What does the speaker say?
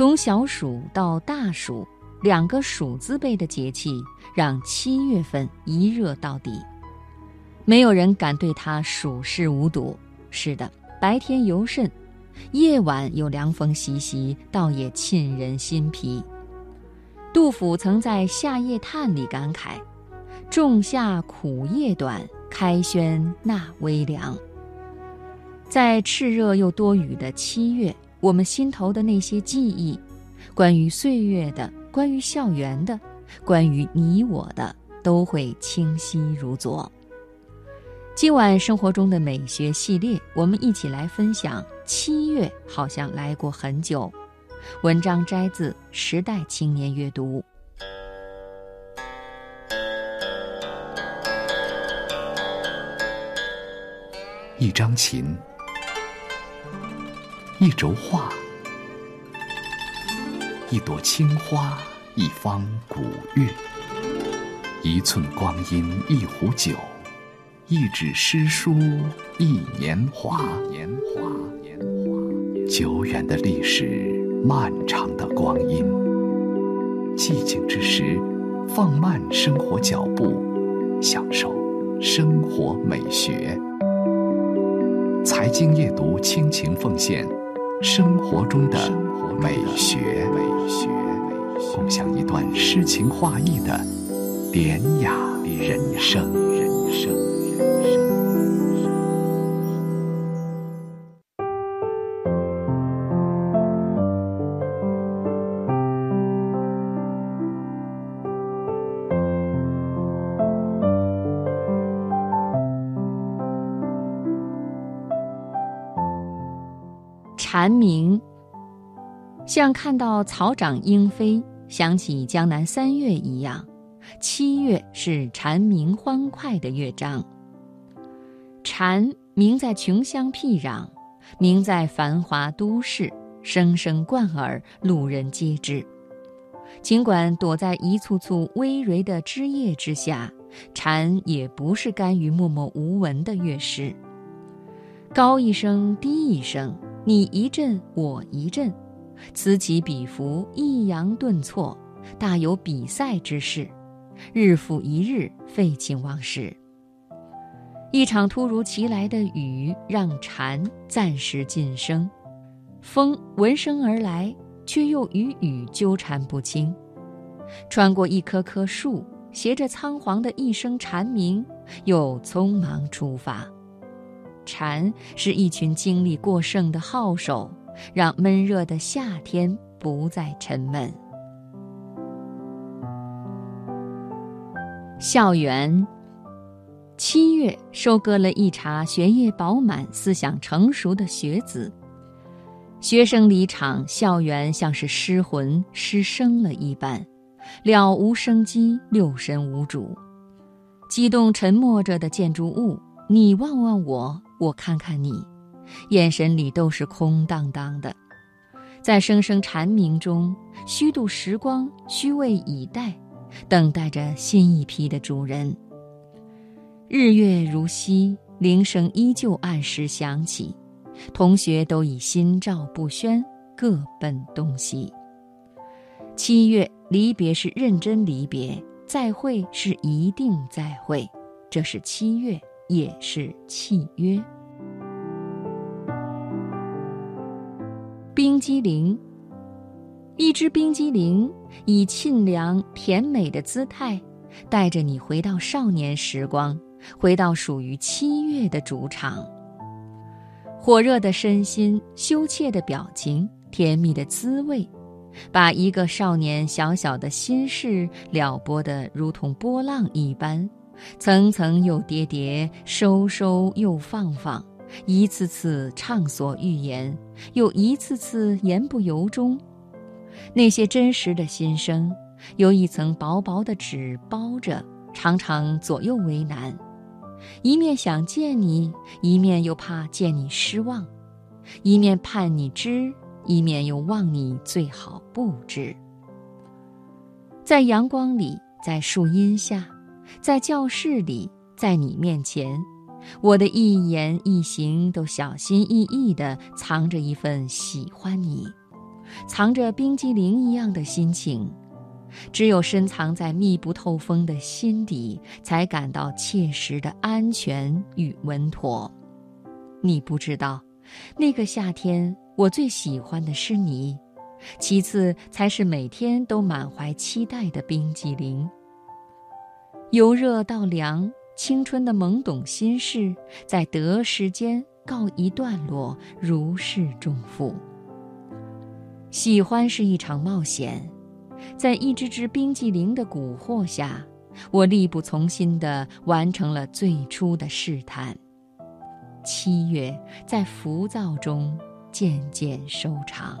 从小暑到大暑，两个暑字辈的节气，让七月份一热到底。没有人敢对它熟视无睹。是的，白天尤甚，夜晚有凉风习习，倒也沁人心脾。杜甫曾在《夏夜叹》里感慨：“仲夏苦夜短，开轩纳微凉。”在炽热又多雨的七月，我们心头的那些记忆，关于岁月的，关于校园的，关于你我的，都会清晰如昨。今晚生活中的美学系列，我们一起来分享。七月好像来过很久。文章摘自《时代青年阅读》。一张琴。一轴画，一朵青花，一方古月，一寸光阴，一壶酒，一纸诗书，一年华。年华，年华。久远的历史，漫长的光阴。寂静之时，放慢生活脚步，享受生活美学。财经夜读，倾情奉献。生活中的美学，共享一段诗情画意的典雅人生。蝉鸣，像看到草长莺飞，想起江南三月一样。七月是蝉鸣欢快的乐章。蝉鸣在穷乡僻壤，鸣在繁华都市，声声贯耳，路人皆知。尽管躲在一簇簇葳蕤的枝叶之下，蝉也不是甘于默默无闻的乐师。高一声，低一声。你一阵，我一阵，此起彼伏，抑扬顿挫，大有比赛之势。日复一日，废寝忘食。一场突如其来的雨，让蝉暂时噤声。风闻声而来，却又与雨纠缠不清。穿过一棵棵树，携着仓皇的一声蝉鸣，又匆忙出发。蝉是一群精力过剩的好手，让闷热的夏天不再沉闷。校园，七月收割了一茬学业饱满、思想成熟的学子，学生离场，校园像是失魂失声了一般，了无生机，六神无主。激动沉默着的建筑物，你望望我。我看看你，眼神里都是空荡荡的，在声声蝉鸣中虚度时光，虚位以待，等待着新一批的主人。日月如昔，铃声依旧按时响起，同学都已心照不宣，各奔东西。七月离别是认真离别，再会是一定再会，这是七月。也是契约。冰激凌，一只冰激凌以沁凉甜美的姿态，带着你回到少年时光，回到属于七月的主场。火热的身心，羞怯的表情，甜蜜的滋味，把一个少年小小的心事撩拨得如同波浪一般。层层又叠叠，收收又放放，一次次畅所欲言，又一次次言不由衷。那些真实的心声，由一层薄薄的纸包着，常常左右为难。一面想见你，一面又怕见你失望；一面盼你知，一面又望你最好不知。在阳光里，在树荫下。在教室里，在你面前，我的一言一行都小心翼翼地藏着一份喜欢你，藏着冰激凌一样的心情。只有深藏在密不透风的心底，才感到切实的安全与稳妥。你不知道，那个夏天我最喜欢的是你，其次才是每天都满怀期待的冰激凌。由热到凉，青春的懵懂心事，在得时间告一段落，如释重负。喜欢是一场冒险。在一只只冰激凌的蛊惑下，我力不从心地完成了最初的试探。七月在浮躁中渐渐收场。